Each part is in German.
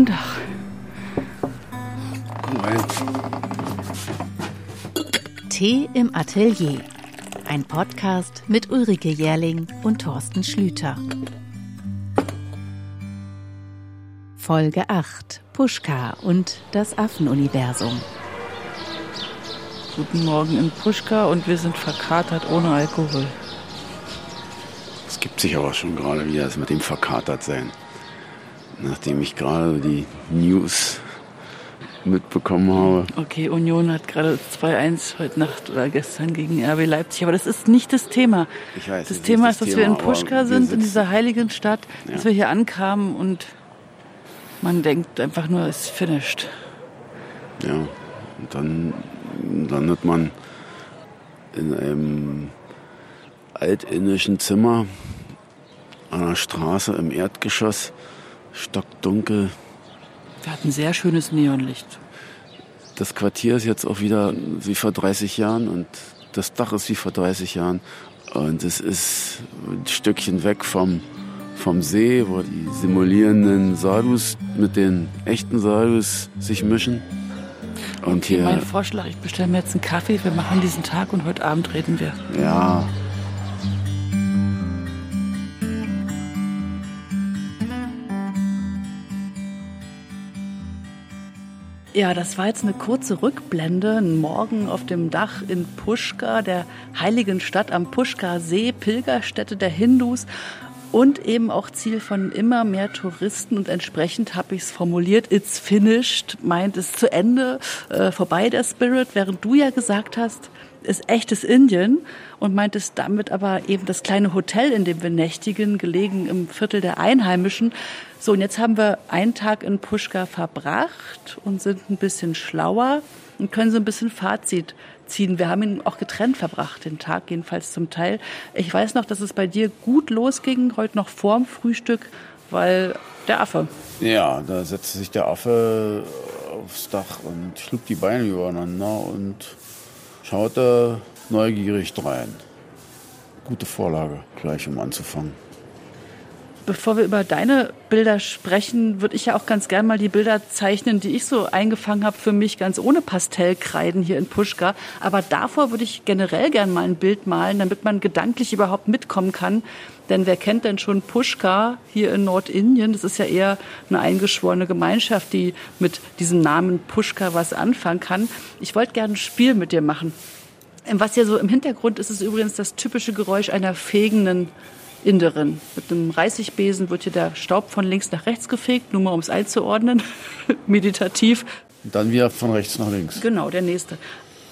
Guten Tag. Komm rein. Tee im Atelier. Ein Podcast mit Ulrike Jährling und Thorsten Schlüter. Folge 8. Puschka und das Affenuniversum. Guten Morgen in Puschka und wir sind verkatert ohne Alkohol. Es gibt sich aber schon gerade wieder das mit dem Verkatert-Sein. Nachdem ich gerade die News mitbekommen habe. Okay, Union hat gerade 2-1 heute Nacht oder gestern gegen RB Leipzig, aber das ist nicht das Thema. Ich weiß, das Thema ist ist, das dass wir Thema, in aber Puschka wir sind, in dieser heiligen Stadt, dass Ja. wir hier ankamen und man denkt einfach nur, es ist finished. Ja, und dann landet man in einem altinnischen Zimmer an der Straße im Erdgeschoss, stockdunkel. Wir hatten sehr schönes Neonlicht. Das Quartier ist jetzt auch wieder wie vor 30 Jahren und das Dach ist wie vor 30 Jahren. Und es ist ein Stückchen weg vom, vom See, wo die simulierenden Sadus mit den echten Sadus sich mischen. Und Okay, mein hier, Vorschlag, ich bestelle mir jetzt einen Kaffee, wir machen diesen Tag und heute Abend reden wir. ja, Ja, das war jetzt eine kurze Rückblende. Ein Morgen auf dem Dach in Puschka, der heiligen Stadt am Puschka-See, Pilgerstätte der Hindus und eben auch Ziel von immer mehr Touristen. Und entsprechend habe ich es formuliert, it's finished, meint es zu Ende, äh, vorbei der Spirit, während du ja gesagt hast, ist echtes Indien und meintest damit aber eben das kleine Hotel, in dem wir nächtigen, gelegen im Viertel der Einheimischen. So, und jetzt haben wir einen Tag in Puschka verbracht und sind ein bisschen schlauer und können so ein bisschen Fazit ziehen. Wir haben ihn auch getrennt verbracht, den Tag jedenfalls zum Teil. Ich weiß noch, dass es bei dir gut losging, heute noch vorm Frühstück, weil der Affe. ja, da setzte sich der Affe aufs Dach und schlug die Beine übereinander und schaute neugierig drein. Gute Vorlage, gleich um anzufangen. Bevor wir über deine Bilder sprechen, würde ich ja auch ganz gern mal die Bilder zeichnen, die ich so eingefangen habe für mich, ganz ohne Pastellkreiden hier in Puschka. Aber davor würde ich generell gern mal ein Bild malen, damit man gedanklich überhaupt mitkommen kann. Denn wer kennt denn schon Puschka hier in Nordindien? Das ist ja eher eine eingeschworene Gemeinschaft, die mit diesem Namen Puschka was anfangen kann. Ich wollte gerne ein Spiel mit dir machen. Was hier so im Hintergrund ist, ist übrigens das typische Geräusch einer fegenden Inderin. Mit einem Reisigbesen wird hier der Staub von links nach rechts gefegt, nur mal um es einzuordnen. Meditativ. Und dann wieder von rechts nach links. Genau, der nächste.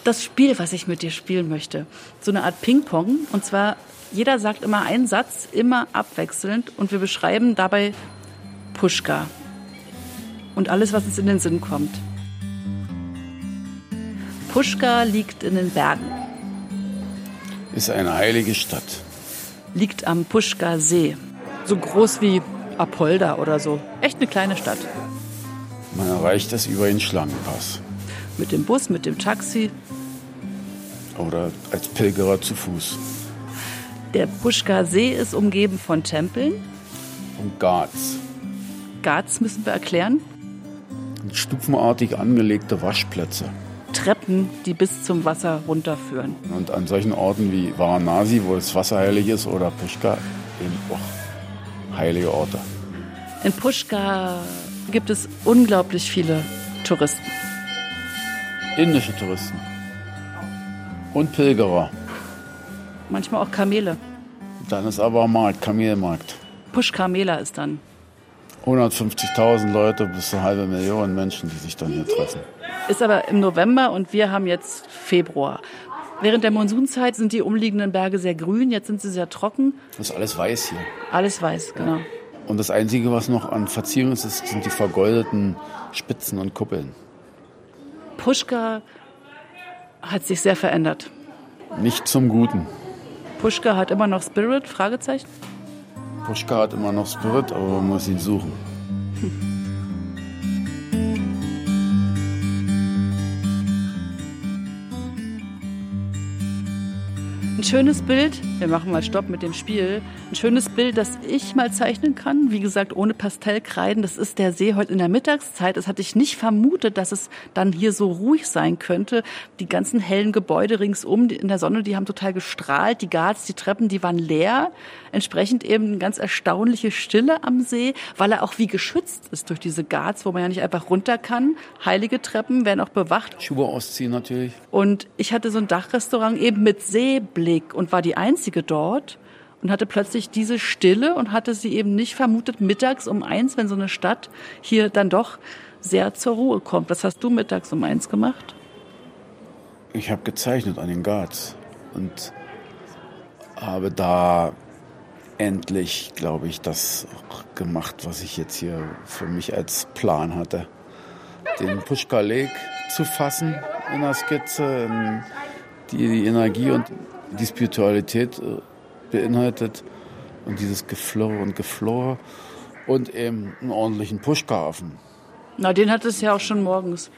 Das Spiel, was ich mit dir spielen möchte. So eine Art Ping-Pong. Und zwar, jeder sagt immer einen Satz, immer abwechselnd. Und wir beschreiben dabei Puschka. Und alles, was uns in den Sinn kommt. Puschka liegt in den Bergen. Ist eine heilige Stadt. Liegt am Puschka-See. So groß wie Apolda oder so. Echt eine kleine Stadt. Man erreicht es über den Schlangenpass Mit dem Bus, mit dem Taxi. oder als Pilgerer zu Fuß. Der Puschka-See ist umgeben von Tempeln. Und Garz. Ghats müssen wir erklären. Stufenartig angelegte Waschplätze. Treppen, die bis zum Wasser runterführen. Und an solchen Orten wie Varanasi, wo das Wasser heilig ist, oder Pushkar, eben auch heilige Orte. In Puschka gibt es unglaublich viele Touristen. Indische Touristen. Und Pilgerer. Manchmal auch Kamele. Dann ist aber Markt, Kamelmarkt. Puschka Mela ist dann. 150.000 Leute bis eine halbe Million Menschen, die sich dann hier treffen. Ist aber im November und wir haben jetzt Februar. Während der Monsunzeit sind die umliegenden Berge sehr grün, jetzt sind sie sehr trocken. Das ist alles weiß hier. Alles weiß, genau. Und das Einzige, was noch an Verzierung ist, sind die vergoldeten Spitzen und Kuppeln. Puschka hat sich sehr verändert. Nicht zum Guten. Puschka hat immer noch Spirit? Fragezeichen. Puschka hat immer noch Spirit, aber man muss ihn suchen. Ein schönes Bild, wir machen mal Stopp mit dem Spiel. Ein schönes Bild, das ich mal zeichnen kann. Wie gesagt, ohne Pastellkreiden. Das ist der See heute in der Mittagszeit. Das hatte ich nicht vermutet, dass es dann hier so ruhig sein könnte. Die ganzen hellen Gebäude ringsum in der Sonne, die haben total gestrahlt. Die Garts, die Treppen, die waren leer. Entsprechend eben eine ganz erstaunliche Stille am See, weil er auch wie geschützt ist durch diese Garts, wo man ja nicht einfach runter kann. Heilige Treppen werden auch bewacht. Schuhe ausziehen natürlich. Und ich hatte so ein Dachrestaurant eben mit Seeblick Blick und war die einzige dort und hatte plötzlich diese Stille und hatte sie eben nicht vermutet mittags um eins, wenn so eine Stadt hier dann doch sehr zur Ruhe kommt. Was hast du mittags um eins gemacht? Ich habe gezeichnet an den Guards und habe da endlich, glaube ich, das gemacht, was ich jetzt hier für mich als Plan hatte. Den Pushka Lake zu fassen in der Skizze, die, die Energie und die Spiritualität äh, beinhaltet und dieses Geflirre und Geflore und eben einen ordentlichen Pushkarfen. Na, den hat es ja auch schon morgens.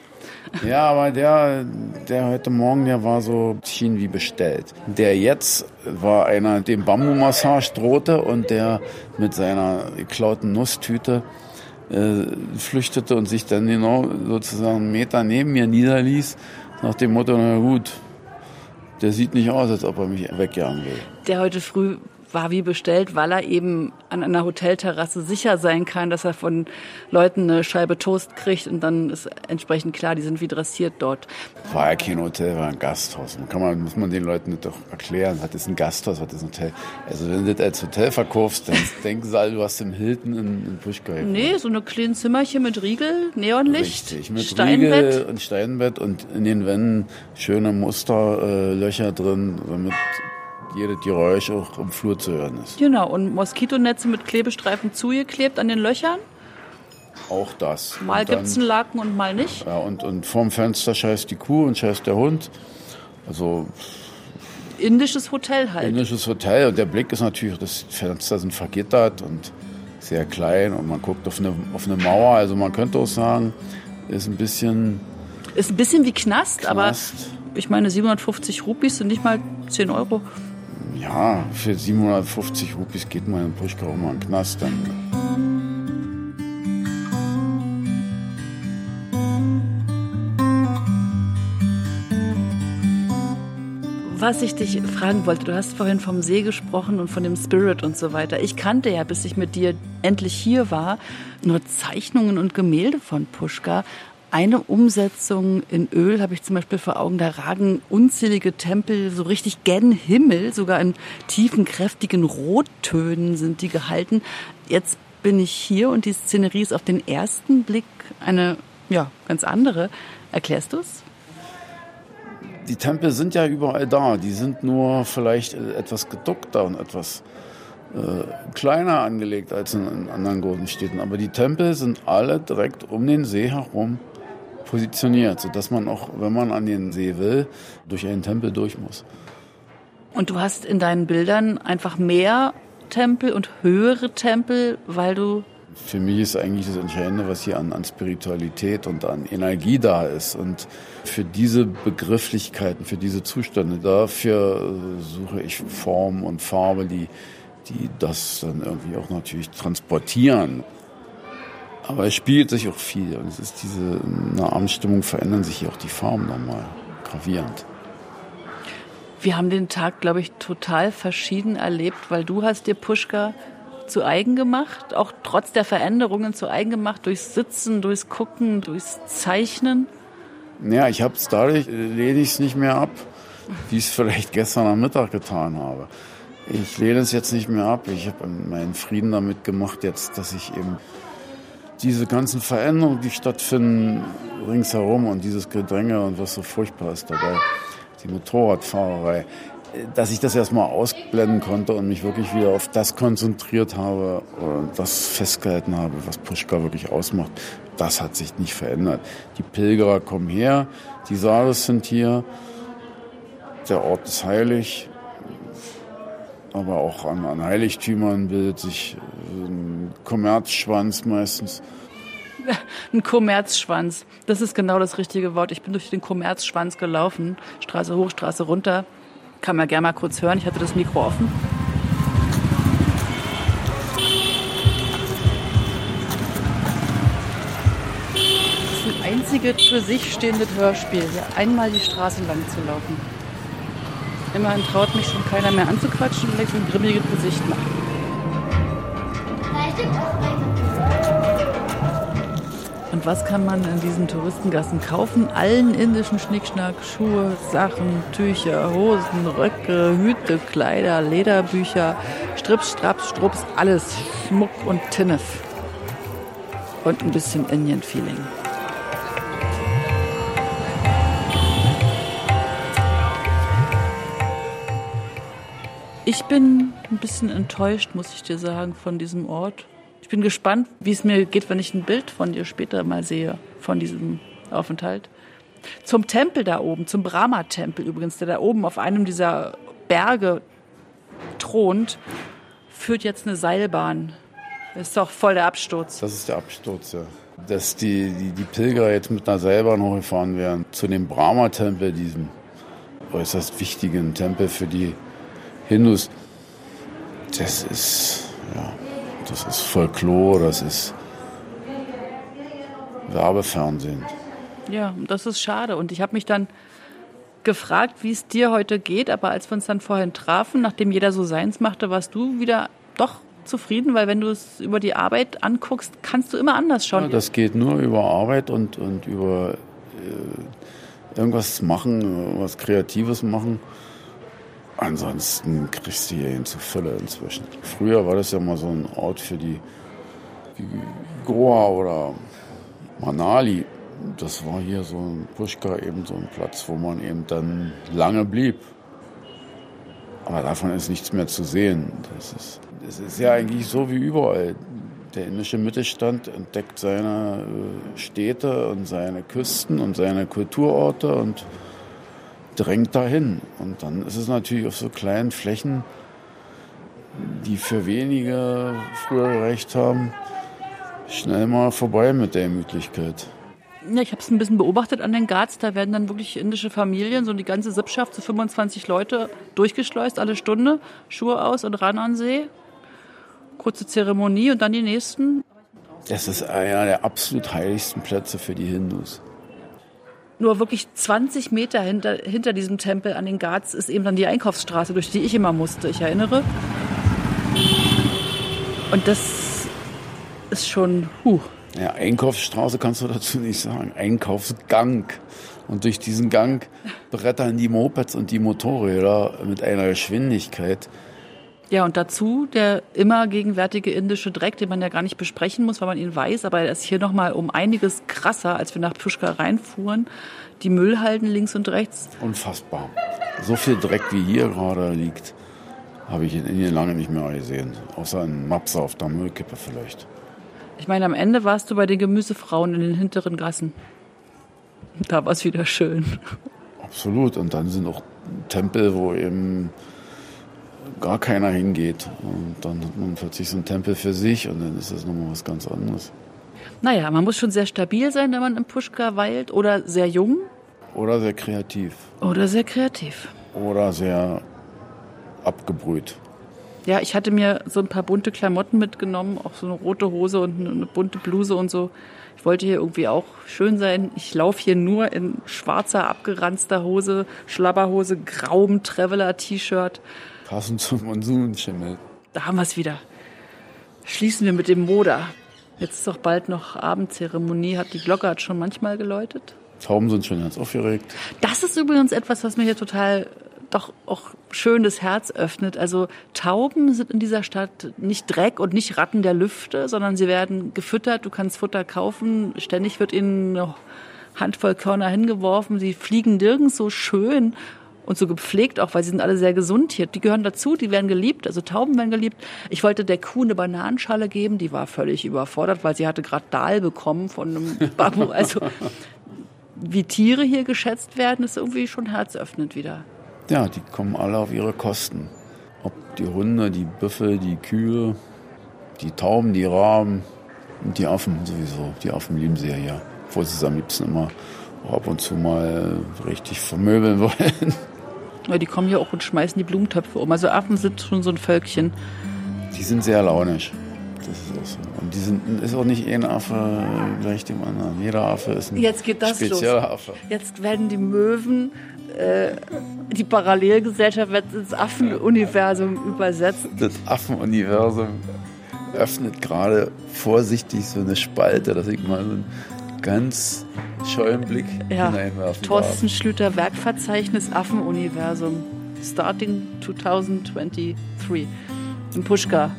Ja, aber der, der heute Morgen, der war so schien wie bestellt. Der jetzt war einer, dem Bambu-Massage drohte und der mit seiner geklauten Nusstüte äh, flüchtete und sich dann genau sozusagen einen Meter neben mir niederließ, nach dem Motto, na gut, der sieht nicht aus, als ob er mich wegjagen will. Der heute früh war wie bestellt, weil er eben an einer Hotelterrasse sicher sein kann, dass er von Leuten eine Scheibe Toast kriegt und dann ist entsprechend klar, die sind wie dressiert dort. War ja kein Hotel, war ein Gasthaus. Kann man, muss man den Leuten doch erklären, was ist ein Gasthaus, was ist ein Hotel. Also wenn du das als Hotel verkaufst, dann denken sie alle, du hast im Hilton in, in Puschka. Nee, so eine kleine Zimmerchen mit Riegel, Neonlicht, Richtig, mit Steinbett. Riegel und Steinbett und in den Wänden schöne Musterlöcher äh, drin, damit jedes Geräusch auch im Flur zu hören ist. Genau, und Moskitonetze mit Klebestreifen zugeklebt an den Löchern. Auch das. Mal dann- gibt's einen Laken und mal nicht. Ja, und, und vorm Fenster scheißt die Kuh und scheißt der Hund. Also Indisches Hotel halt. indisches Hotel und der Blick ist natürlich, das Fenster sind vergittert und sehr klein und man guckt auf eine, auf eine Mauer. Also man könnte auch sagen, ist ein bisschen Ist ein bisschen wie Knast, aber Knast. ich meine 750 Rupies sind nicht mal 10 Euro. Ja, für 750 Rupies geht man in Puschka auch mal in den Knast. Dann. Was ich dich fragen wollte, du hast vorhin vom See gesprochen und von dem Spirit und so weiter. Ich kannte ja, bis ich mit dir endlich hier war, nur Zeichnungen und Gemälde von Puschka. Eine Umsetzung in Öl habe ich zum Beispiel vor Augen, da ragen unzählige Tempel so richtig gen Himmel, sogar in tiefen, kräftigen Rottönen sind die gehalten. Jetzt bin ich hier und die Szenerie ist auf den ersten Blick eine, ja, ganz andere. Erklärst du's? Die Tempel sind ja überall da. Die sind nur vielleicht äh, etwas geduckter und etwas äh, kleiner angelegt als in, in anderen großen Städten. Aber die Tempel sind alle direkt um den See herum positioniert, sodass man auch, wenn man an den See will, durch einen Tempel durch muss. Und du hast in deinen Bildern einfach mehr Tempel und höhere Tempel, weil du Für mich ist eigentlich das Entscheidende, was hier an, an Spiritualität und an Energie da ist. Und für diese Begrifflichkeiten, für diese Zustände, dafür äh, suche ich Form und Farbe, die, die das dann irgendwie auch natürlich transportieren. Aber es spielt sich auch viel. Und es ist diese, in der Abendstimmung verändern sich hier auch die Farben nochmal gravierend. Wir haben den Tag, glaube ich, total verschieden erlebt, weil du hast dir Puschka zu eigen gemacht, auch trotz der Veränderungen zu eigen gemacht, durchs Sitzen, durchs Gucken, durchs Zeichnen. Ja, ich habe es dadurch, äh, lehne ich es nicht mehr ab, wie ich es vielleicht gestern am Mittag getan habe. Ich lehne es jetzt nicht mehr ab. Ich habe meinen Frieden damit gemacht jetzt, dass ich eben diese ganzen Veränderungen, die stattfinden ringsherum und dieses Gedränge und was so furchtbar ist dabei, die Motorradfahrerei, äh, dass ich das erstmal ausblenden konnte und mich wirklich wieder auf das konzentriert habe und das festgehalten habe, was Puschka wirklich ausmacht. Das hat sich nicht verändert. Die Pilgerer kommen her, die Saris sind hier, der Ort ist heilig, aber auch an, an Heiligtümern bildet sich äh, ein Kommerzschwanz meistens. Ein Kommerzschwanz. Das ist genau das richtige Wort. Ich bin durch den Kommerzschwanz gelaufen. Straße hoch, Straße runter. Kann man gerne mal kurz hören. Ich hatte das Mikro offen. Das ist ein einzige für sich stehende Hörspiel, hier einmal die Straße lang zu laufen. Immerhin traut mich schon keiner mehr anzuquatschen, weil ich so ein grimmiges Gesicht mache. Und was kann man in diesen Touristengassen kaufen? Allen indischen Schnickschnack, Schuhe, Sachen, Tücher, Hosen, Röcke, Hüte, Kleider, Lederbücher, Strips, Straps, Strups, alles Schmuck und Tinnef. Und ein bisschen Indian-Feeling. Ich bin ein bisschen enttäuscht, muss ich dir sagen, von diesem Ort. Ich bin gespannt, wie es mir geht, wenn ich ein Bild von dir später mal sehe, von diesem Aufenthalt. Zum Tempel da oben, zum Brahma-Tempel übrigens, der da oben auf einem dieser Berge thront, führt jetzt eine Seilbahn. Das ist doch voll der Absturz. Das ist der Absturz, ja. Dass die, die, die Pilger jetzt mit einer Seilbahn hochgefahren werden zu dem Brahma-Tempel, diesem äußerst wichtigen Tempel für die Hindus. Das ist, ja, das ist Folklore, das ist Werbefernsehen. Ja, das ist schade. Und ich habe mich dann gefragt, wie es dir heute geht. Aber als wir uns dann vorhin trafen, nachdem jeder so seins machte, warst du wieder doch zufrieden, weil wenn du es über die Arbeit anguckst, kannst du immer anders schauen. Ja, das geht nur über Arbeit und, und über äh, irgendwas machen, was Kreatives machen. Ansonsten kriegst du hier hin zu Fülle inzwischen. Früher war das ja mal so ein Ort für die wie Goa oder Manali. Das war hier so ein Pushka, eben so ein Platz, wo man eben dann lange blieb. Aber davon ist nichts mehr zu sehen. Das ist, das ist ja eigentlich so wie überall. Der indische Mittelstand entdeckt seine äh, Städte und seine Küsten und seine Kulturorte und drängt dahin. Und dann ist es natürlich auf so kleinen Flächen, die für wenige früher gereicht haben, schnell mal vorbei mit der Gemütlichkeit. Ja, ich habe es ein bisschen beobachtet an den Ghats. Da werden dann wirklich indische Familien, so die ganze Sippschaft, so 25 Leute, durchgeschleust alle Stunde, Schuhe aus und ran an See. Kurze Zeremonie und dann die nächsten. Das ist einer der absolut heiligsten Plätze für die Hindus. Nur wirklich 20 Meter hinter, hinter diesem Tempel an den Ghats ist eben dann die Einkaufsstraße, durch die ich immer musste. Ich erinnere. Und das ist schon, huh. Ja, Einkaufsstraße kannst du dazu nicht sagen. Einkaufsgang. Und durch diesen Gang brettern die Mopeds und die Motorräder mit einer Geschwindigkeit. Ja, und dazu der immer gegenwärtige indische Dreck, den man ja gar nicht besprechen muss, weil man ihn weiß, aber er ist hier nochmal um einiges krasser, als wir nach Puschka reinfuhren. Die Müllhalden links und rechts. Unfassbar. So viel Dreck wie hier gerade liegt, habe ich in Indien lange nicht mehr gesehen. Außer ein Mapse auf der Müllkippe vielleicht. Ich meine, am Ende warst du bei den Gemüsefrauen in den hinteren Gassen. Da war es wieder schön. Absolut. Und dann sind auch Tempel, wo eben gar keiner hingeht. Und dann hat man plötzlich so einen Tempel für sich und dann ist das nochmal was ganz anderes. Naja, man muss schon sehr stabil sein, wenn man im Puschka weilt oder sehr jung. Oder sehr kreativ. Oder sehr kreativ. Oder sehr abgebrüht. Ja, ich hatte mir so ein paar bunte Klamotten mitgenommen, auch so eine rote Hose und eine bunte Bluse und so. Ich wollte hier irgendwie auch schön sein. Ich laufe hier nur in schwarzer, abgeranzter Hose, Schlabberhose, grauem Traveler-T-Shirt. Passend zum Monsunschimmel. Da haben wir es wieder. Schließen wir mit dem Moda. Jetzt ist doch bald noch Abendzeremonie. Hat die Glocke hat schon manchmal geläutet. Tauben sind schon ganz aufgeregt. Das ist übrigens etwas, was mir hier total doch auch schön das Herz öffnet. Also Tauben sind in dieser Stadt nicht Dreck und nicht Ratten der Lüfte, sondern sie werden gefüttert. Du kannst Futter kaufen. Ständig wird ihnen eine Handvoll Körner hingeworfen. Sie fliegen nirgends so schön und so gepflegt auch, weil sie sind alle sehr gesund hier. Die gehören dazu, die werden geliebt, also Tauben werden geliebt. Ich wollte der Kuh eine Bananenschale geben, die war völlig überfordert, weil sie hatte gerade Dahl bekommen von einem Babu. Also wie Tiere hier geschätzt werden, ist irgendwie schon herzöffnend wieder. Ja, die kommen alle auf ihre Kosten. Ob die Hunde, die Büffel, die Kühe, die Tauben, die Raben und die Affen sowieso. Die Affen lieben sie ja hier. Obwohl sie es am liebsten immer ab und zu mal richtig vermöbeln wollen. Ja, die kommen hier auch und schmeißen die Blumentöpfe um. Also Affen sind schon so ein Völkchen. Die sind sehr launisch. Das ist auch so. Und die sind ist auch nicht ein Affe gleich dem anderen. Jeder Affe ist ein Jetzt geht das spezieller los. Affe. Jetzt werden die Möwen, äh, die Parallelgesellschaft wird ins Affenuniversum übersetzt. Das Affenuniversum öffnet gerade vorsichtig so eine Spalte, dass ich mal so einen ganz scheuen Blick Ja, hineinwerfen Thorsten Schlüter Werkverzeichnis Affenuniversum. Starting 2023 in Puschka.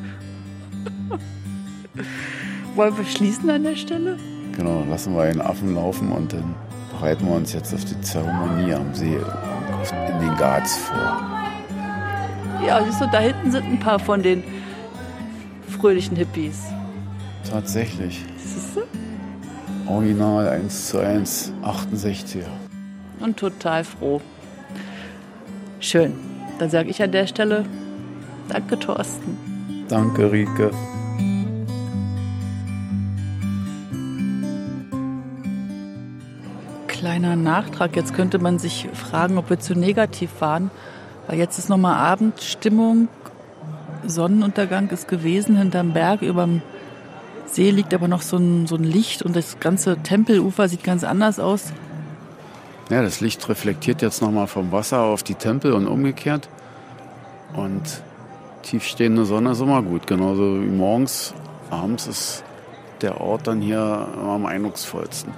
Wollen wir schließen an der Stelle? darf. Genau, lassen wir einen Affen laufen und dann bereiten wir uns jetzt auf die Zeremonie am See in den Ghats vor. Ja, siehst du, da hinten sind ein paar von den fröhlichen Hippies. Tatsächlich. Siehst du? Original 1 zu 1, 68er. Und total froh. Schön. Dann sage ich an der Stelle Danke, Thorsten. Danke, Rike. Kleiner Nachtrag. Jetzt könnte man sich fragen, ob wir zu negativ waren. Weil jetzt ist nochmal Abendstimmung. Sonnenuntergang ist gewesen hinterm Berg. Überm See liegt aber noch so ein, so ein Licht und das ganze Tempelufer sieht ganz anders aus. Ja, das Licht reflektiert jetzt nochmal vom Wasser auf die Tempel und umgekehrt. Und tiefstehende Sonne ist immer gut. Genauso wie morgens. Abends ist der Ort dann hier am eindrucksvollsten.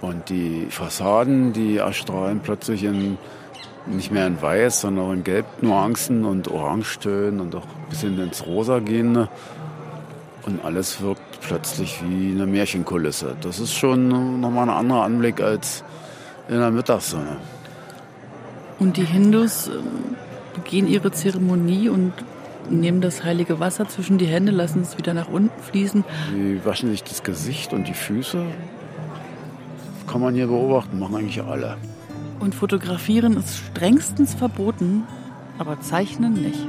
Und die Fassaden, die erstrahlen plötzlich in, nicht mehr in Weiß, sondern in Gelbnuancen und Orangetönen und auch ein bisschen ins Rosa gehende. Und alles wirkt plötzlich wie eine Märchenkulisse. Das ist schon nochmal ein anderer Anblick als in der Mittagssonne. Und die Hindus ähm, begehen ihre Zeremonie und nehmen das heilige Wasser zwischen die Hände, lassen es wieder nach unten fließen. Die waschen sich das Gesicht und die Füße. Kann man hier beobachten, machen eigentlich alle. Und fotografieren ist strengstens verboten, aber zeichnen nicht.